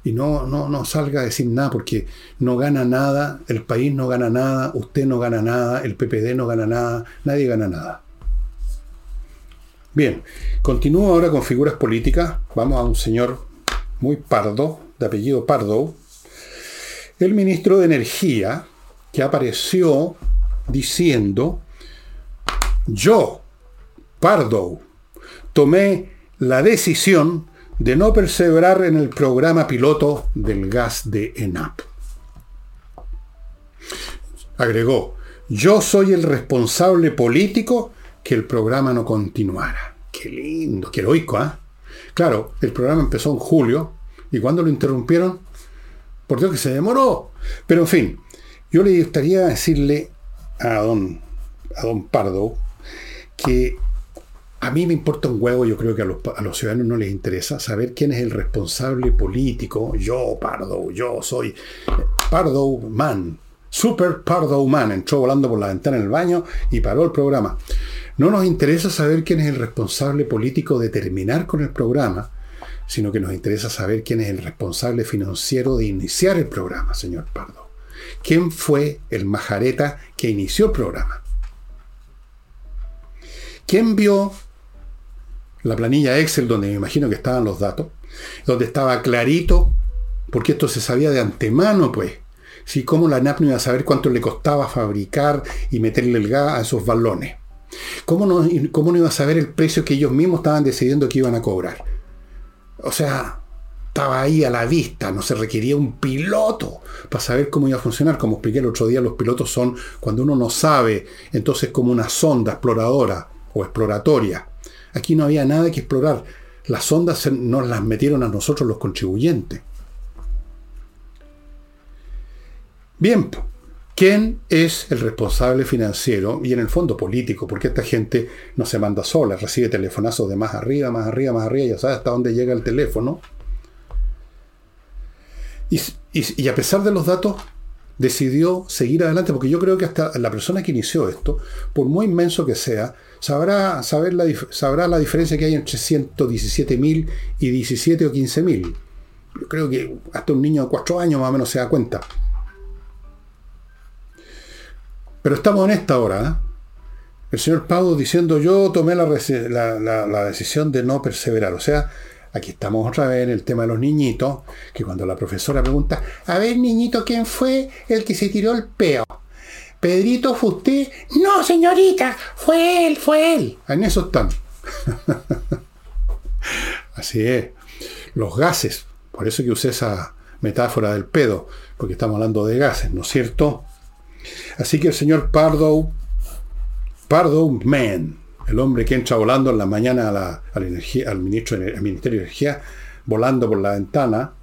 y no, no, no salga a decir nada, porque no gana nada, el país no gana nada, usted no gana nada, el PPD no gana nada, nadie gana nada. Bien, continúo ahora con figuras políticas. Vamos a un señor muy pardo, de apellido Pardo, el ministro de Energía, que apareció diciendo, yo, Pardo, tomé la decisión de no perseverar en el programa piloto del gas de ENAP. Agregó, yo soy el responsable político que el programa no continuara. Qué lindo, qué heroico, ¿ah? Claro, el programa empezó en julio y cuando lo interrumpieron, por Dios que se demoró. Pero en fin, yo le gustaría decirle a don, a don Pardo que a mí me importa un huevo, yo creo que a los, ciudadanos no les interesa saber quién es el responsable político. Yo, Pardo, yo soy Pardo Man, Super Pardo Man. Entró volando por la ventana en el baño y paró el programa. No nos interesa saber quién es el responsable político de terminar con el programa, sino que nos interesa saber quién es el responsable financiero de iniciar el programa, señor Pardo. ¿Quién fue el majareta que inició el programa? ¿Quién vio la planilla Excel donde me imagino que estaban los datos? Donde estaba clarito, porque esto se sabía de antemano, pues. Si cómo la NAP no iba a saber cuánto le costaba fabricar y meterle el gas a esos balones. ¿Cómo no, ¿Cómo iba a saber el precio que ellos mismos estaban decidiendo que iban a cobrar? O sea, estaba ahí a la vista, no se requería un piloto para saber cómo iba a funcionar. Como expliqué el otro día, los pilotos son cuando uno no sabe, entonces como una sonda exploradora o exploratoria. Aquí no había nada que explorar. Las sondas nos las metieron a nosotros los contribuyentes. Bien, ¿Quién es el responsable financiero y en el fondo político? Porque esta gente no se manda sola, recibe telefonazos de más arriba, más arriba, más arriba, ya sabe hasta dónde llega el teléfono. y, a pesar de los datos, decidió seguir adelante, porque yo creo que hasta la persona que inició esto, por muy inmenso que sea, sabrá, saber la, sabrá la diferencia que hay entre 117.000 y 17 o 15.000. Yo creo que hasta un niño de 4 años más o menos se da cuenta. Pero estamos en esta hora. ¿eh? El señor Pau diciendo yo tomé la, la decisión de no perseverar. O sea, Aquí estamos otra vez en el tema de los niñitos, que cuando la profesora pregunta, a ver niñito, ¿quién fue el que se tiró el peo? Pedrito, ¿fue usted? No, señorita, fue él, fue él. En eso están. Así es. Los gases. Por eso que usé esa metáfora del pedo, porque estamos hablando de gases, ¿no es cierto? Así que el señor Pardo, Pardo Man, el hombre que entra volando en la mañana al, ministro, al Ministerio de Energía, volando por la ventana,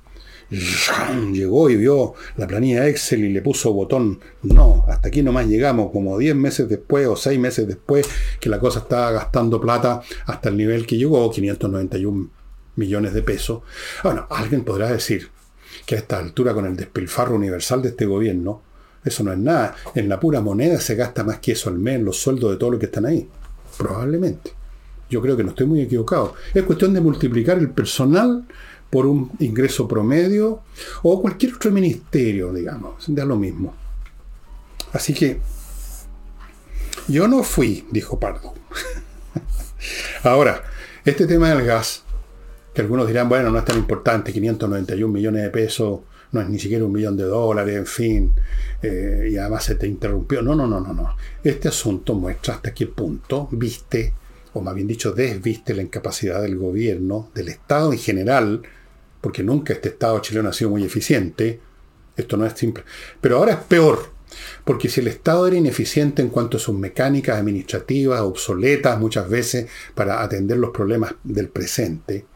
llegó y vio la planilla Excel y le puso botón no, hasta aquí nomás llegamos, como 10 meses después o 6 meses después que la cosa estaba gastando plata hasta el nivel que llegó, 591 millones de pesos. Bueno, alguien podrá decir que a esta altura con el despilfarro universal de este gobierno, eso no es nada. En la pura moneda se gasta más que eso al mes los sueldos de todos los que están ahí. Probablemente. Yo creo que no estoy muy equivocado. Es cuestión de multiplicar el personal por un ingreso promedio o cualquier otro ministerio, digamos, da lo mismo. Así que yo no fui, dijo Pardo. Ahora, este tema del gas, que algunos dirán, bueno, no es tan importante, 591 millones de pesos, no es ni siquiera un millón de dólares, en fin, eh, y además se te interrumpió. No, no, no, no, no. Este asunto muestra hasta qué punto viste, o más bien dicho, desviste la incapacidad del gobierno, del Estado en general, porque nunca este Estado chileno ha sido muy eficiente. Esto no es simple. Pero ahora es peor, porque si el Estado era ineficiente en cuanto a sus mecánicas administrativas, obsoletas muchas veces para atender los problemas del presente,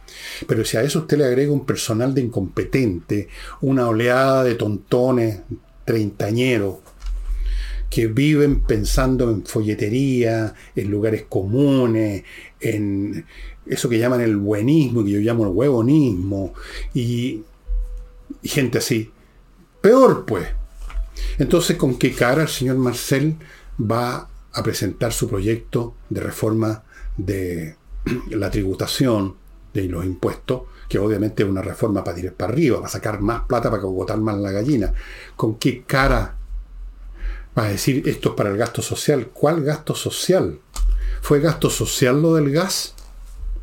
pero si a eso usted le agrega un personal de incompetente, una oleada de tontones, treintañeros, que viven pensando en folletería, en lugares comunes, en eso que llaman el buenismo, que yo llamo el huevonismo, y, y gente así. Peor pues. Entonces, ¿con qué cara el señor Marcel va a presentar su proyecto de reforma de la tributación, de los impuestos, que obviamente es una reforma para tirar para arriba, para sacar más plata, para cogotar más la gallina. ¿Con qué cara va a decir esto es para el gasto social? ¿Cuál gasto social? ¿Fue gasto social lo del gas?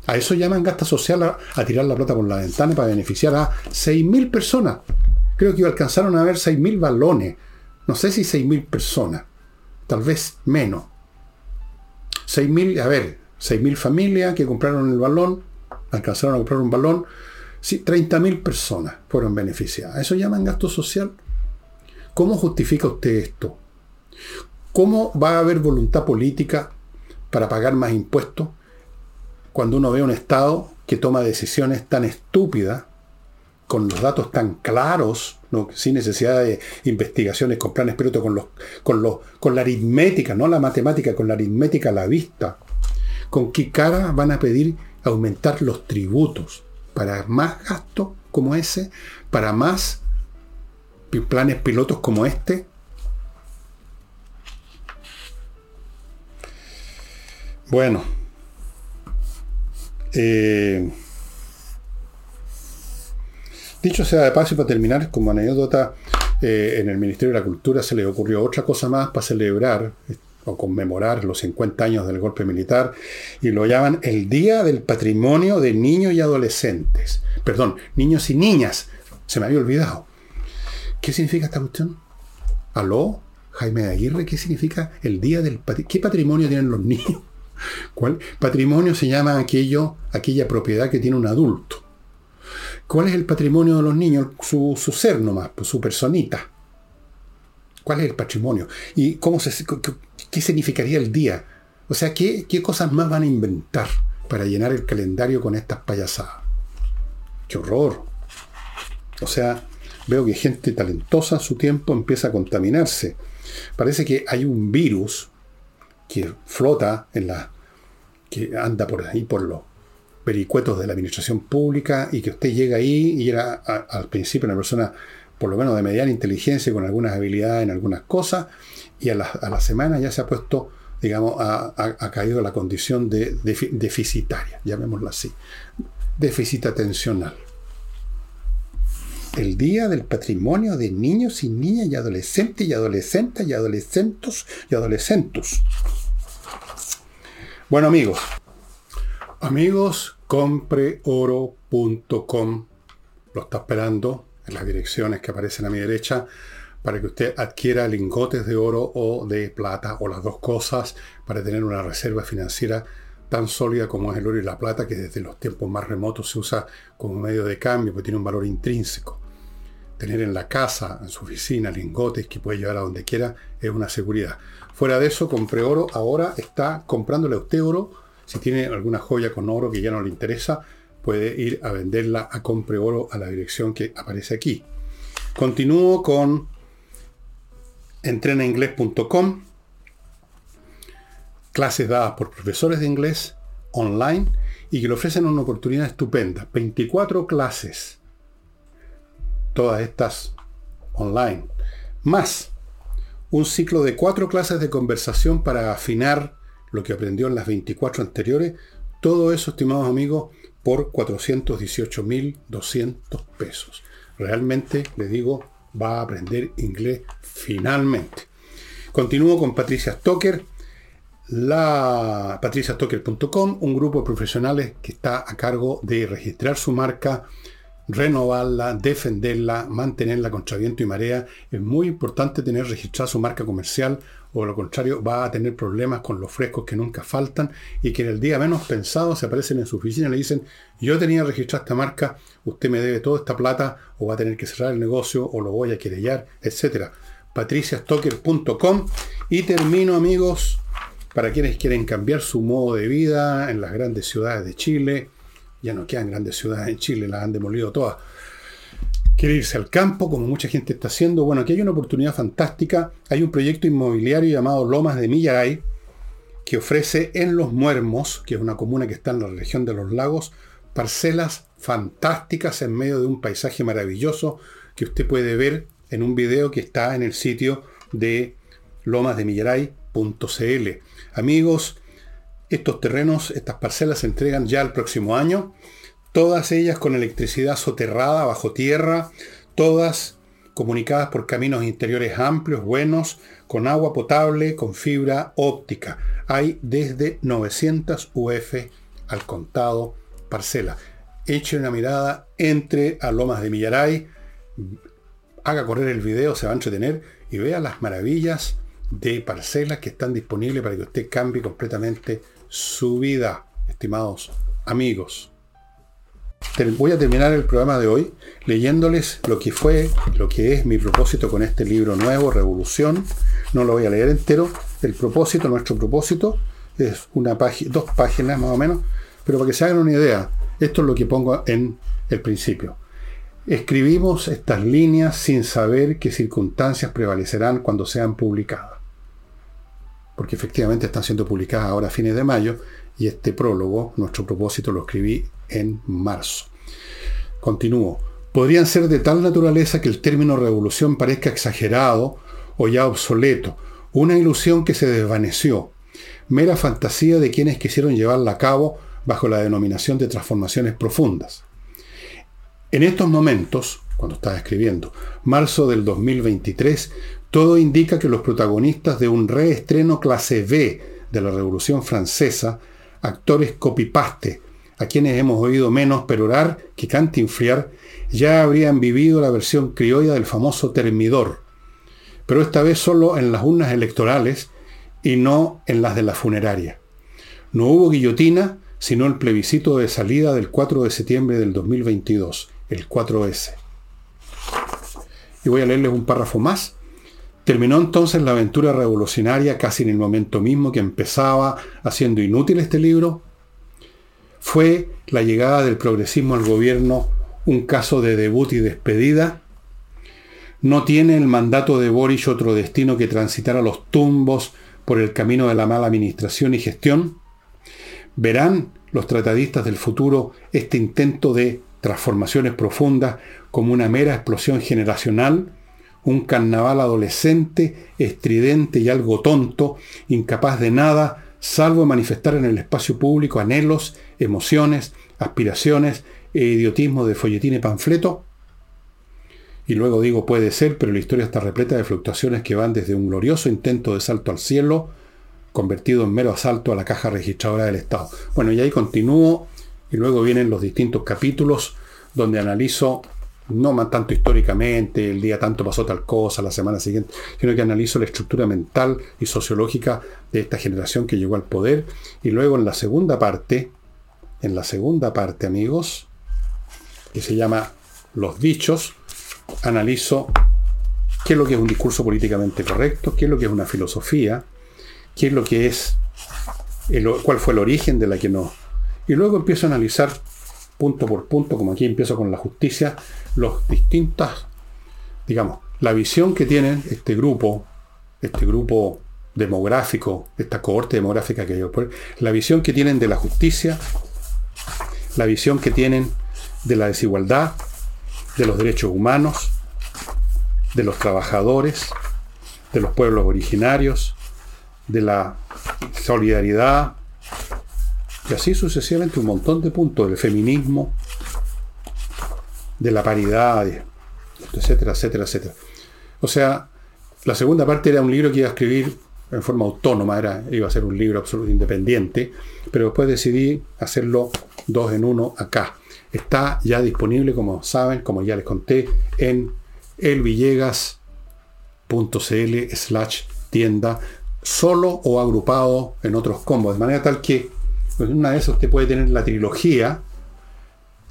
A eso llaman gasto social a, tirar la plata por la ventana para beneficiar a 6.000 personas. Creo que alcanzaron a ver 6.000 balones. No sé si 6.000 personas. Tal vez menos. 6.000, a ver, 6.000 familias que compraron el balón, alcanzaron a comprar un balón, sí, 30.000 personas fueron beneficiadas. ¿Eso llaman gasto social? ¿Cómo justifica usted esto? ¿Cómo va a haber voluntad política para pagar más impuestos cuando uno ve un Estado que toma decisiones tan estúpidas, con los datos tan claros, sin necesidad de investigaciones con planes piloto, con, los, con, los, con la aritmética, no la matemática, con la aritmética a la vista? ¿Con qué cara van a pedir aumentar los tributos para más gastos como ese, para más planes pilotos como este. Bueno, eh, dicho sea de paso y para terminar, como anécdota, eh, en el Ministerio de la Cultura se le ocurrió otra cosa más para celebrar o conmemorar los 50 años del golpe militar y lo llaman el Día del Patrimonio de Niños y Adolescentes. Perdón, niños y niñas. Se me había olvidado. ¿Qué significa esta cuestión? ¿Aló? Jaime de Aguirre, ¿qué significa el Día del Patrimonio? ¿Qué patrimonio tienen los niños? ¿Cuál? Patrimonio se llama aquello, aquella propiedad que tiene un adulto. ¿Cuál es el patrimonio de los niños? Su, su ser nomás, pues, su personita. ¿Cuál es el patrimonio? ¿Y cómo se, qué significaría el día? O sea, ¿qué, ¿qué cosas más van a inventar para llenar el calendario con estas payasadas? ¡Qué horror! O sea, veo que gente talentosa a su tiempo empieza a contaminarse. Parece que hay un virus que flota en la. que anda por ahí por los vericuetos de la administración pública y que usted llega ahí y era al principio una persona por lo menos de mediana inteligencia, con algunas habilidades en algunas cosas, y a la, a la semana ya se ha puesto, digamos, ha, ha- caído la condición de, defi- deficitaria, llamémoslo así, déficit atencional. El Día del Patrimonio de Niños y Niñas y Adolescentes y Adolescentes y Adolescentos y Adolescentos. Bueno amigos, amigos, compreoro.com lo está esperando en las direcciones que aparecen a mi derecha para que usted adquiera lingotes de oro o de plata o las dos cosas para tener una reserva financiera tan sólida como es el oro y la plata que desde los tiempos más remotos se usa como medio de cambio porque tiene un valor intrínseco. Tener en la casa, en su oficina, lingotes que puede llevar a donde quiera es una seguridad. Fuera de eso, Compre Oro ahora está comprándole a usted oro. Si tiene alguna joya con oro que ya no le interesa, puede ir a venderla a Compre Oro a la dirección que aparece aquí. Continúo con entrenainglés.com, clases dadas por profesores de inglés online y que le ofrecen una oportunidad estupenda. 24 clases, todas estas online, más un ciclo de cuatro clases de conversación para afinar lo que aprendió en las 24 anteriores. Todo eso, estimados amigos, por 418.200 pesos. Realmente, le digo, va a aprender inglés finalmente. Continúo con Patricia Stoker, la patriciastocker.com, un grupo de profesionales que está a cargo de registrar su marca, renovarla, defenderla, mantenerla contra viento y marea. Es muy importante tener registrada su marca comercial o lo contrario va a tener problemas con los frescos que nunca faltan y que en el día menos pensado se aparecen en su oficina y le dicen yo tenía registrada esta marca, usted me debe toda esta plata o va a tener que cerrar el negocio o lo voy a querellar, etcétera. patriciastocker.com y termino amigos para quienes quieren cambiar su modo de vida en las grandes ciudades de Chile, ya no quedan grandes ciudades en Chile, las han demolido todas. Quiere irse al campo, como mucha gente está haciendo. Bueno, aquí hay una oportunidad fantástica. Hay un proyecto inmobiliario llamado Lomas de Millaray, que ofrece en Los Muermos, que es una comuna que está en la región de los lagos, parcelas fantásticas en medio de un paisaje maravilloso que usted puede ver en un video que está en el sitio de lomasdemillaray.cl. Amigos, estos terrenos, estas parcelas se entregan ya el próximo año, todas ellas con electricidad soterrada bajo tierra, todas comunicadas por caminos interiores amplios, buenos, con agua potable, con fibra óptica. Hay desde 900 UF al contado parcela. Eche una mirada, entre a Lomas de Millaray, haga correr el video, se va a entretener y vea las maravillas de parcelas que están disponibles para que usted cambie completamente su vida, estimados amigos. Voy a terminar el programa de hoy leyéndoles lo que fue, lo que es mi propósito con este libro nuevo, Revolución. No lo voy a leer entero. El propósito, nuestro propósito, es una página, dos páginas más o menos, pero para que se hagan una idea, esto es lo que pongo en el principio. Escribimos estas líneas sin saber qué circunstancias prevalecerán cuando sean publicadas. Porque efectivamente están siendo publicadas ahora a fines de mayo y este prólogo, nuestro propósito, lo escribí en marzo. Continúo. Podrían ser de tal naturaleza que el término revolución parezca exagerado o ya obsoleto, una ilusión que se desvaneció, mera fantasía de quienes quisieron llevarla a cabo bajo la denominación de transformaciones profundas. En estos momentos, cuando estaba escribiendo, marzo del 2023, todo indica que los protagonistas de un reestreno clase B de la Revolución Francesa, actores copypaste, a quienes hemos oído menos perorar que cantinfriar, ya habrían vivido la versión criolla del famoso termidor, pero esta vez solo en las urnas electorales y no en las de la funeraria. No hubo guillotina, sino el plebiscito de salida del 4 de septiembre del 2022, el 4S. Y voy a leerles un párrafo más. Terminó entonces la aventura revolucionaria casi en el momento mismo que empezaba, haciendo inútil este libro. Fue la llegada del progresismo al gobierno un caso de debut y despedida. No tiene el mandato de Boris otro destino que transitar a los tumbos por el camino de la mala administración y gestión. Verán los tratadistas del futuro este intento de transformaciones profundas como una mera explosión generacional, un carnaval adolescente, estridente y algo tonto, incapaz de nada, salvo manifestar en el espacio público anhelos, emociones, aspiraciones e idiotismo de folletín y panfleto? Y luego digo puede ser, pero la historia está repleta de fluctuaciones que van desde un glorioso intento de salto al cielo, convertido en mero asalto a la caja registradora del Estado. Bueno, y ahí continúo, y luego vienen los distintos capítulos donde analizo, no más tanto históricamente, el día tanto pasó tal cosa, la semana siguiente, sino que analizo la estructura mental y sociológica de esta generación que llegó al poder. Y luego en la segunda parte, en la segunda parte, amigos, que se llama Los dichos, analizo qué es lo que es un discurso políticamente correcto, qué es lo que es una filosofía, qué es lo que es, cuál fue el origen de la que no. Y luego empiezo a analizar punto por punto, como aquí empiezo con la justicia, los distintas, digamos, la visión que tienen este grupo, este grupo demográfico, esta cohorte demográfica que yo, la visión que tienen de la justicia, la visión que tienen de la desigualdad, de los derechos humanos, de los trabajadores, de los pueblos originarios, de la solidaridad, y así sucesivamente un montón de puntos del feminismo, de la paridad, etcétera, etcétera, etcétera. O sea, la segunda parte era un libro que iba a escribir en forma autónoma, era, iba a ser un libro absolutamente independiente, pero después decidí hacerlo dos en uno acá. Está ya disponible, como saben, como ya les conté, en elvillegas.cl slash tienda, solo o agrupado en otros combos, de manera tal que pues, una de esas usted puede tener la trilogía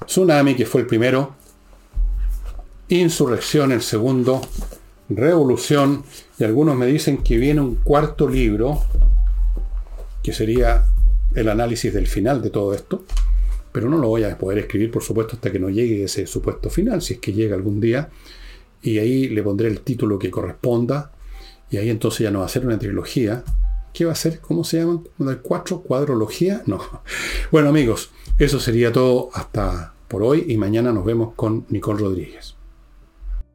Tsunami, que fue el primero, Insurrección el segundo, Revolución, y algunos me dicen que viene un cuarto libro, que sería el análisis del final de todo esto, pero no lo voy a poder escribir, por supuesto, hasta que no llegue ese supuesto final, si es que llega algún día, y ahí le pondré el título que corresponda, y ahí entonces ya no va a ser una trilogía. ¿Qué va a ser? ¿Cómo se llama? ¿Una cuatro? ¿Cuadrología? No. Bueno amigos, eso sería todo hasta por hoy y mañana nos vemos con Nicole Rodríguez.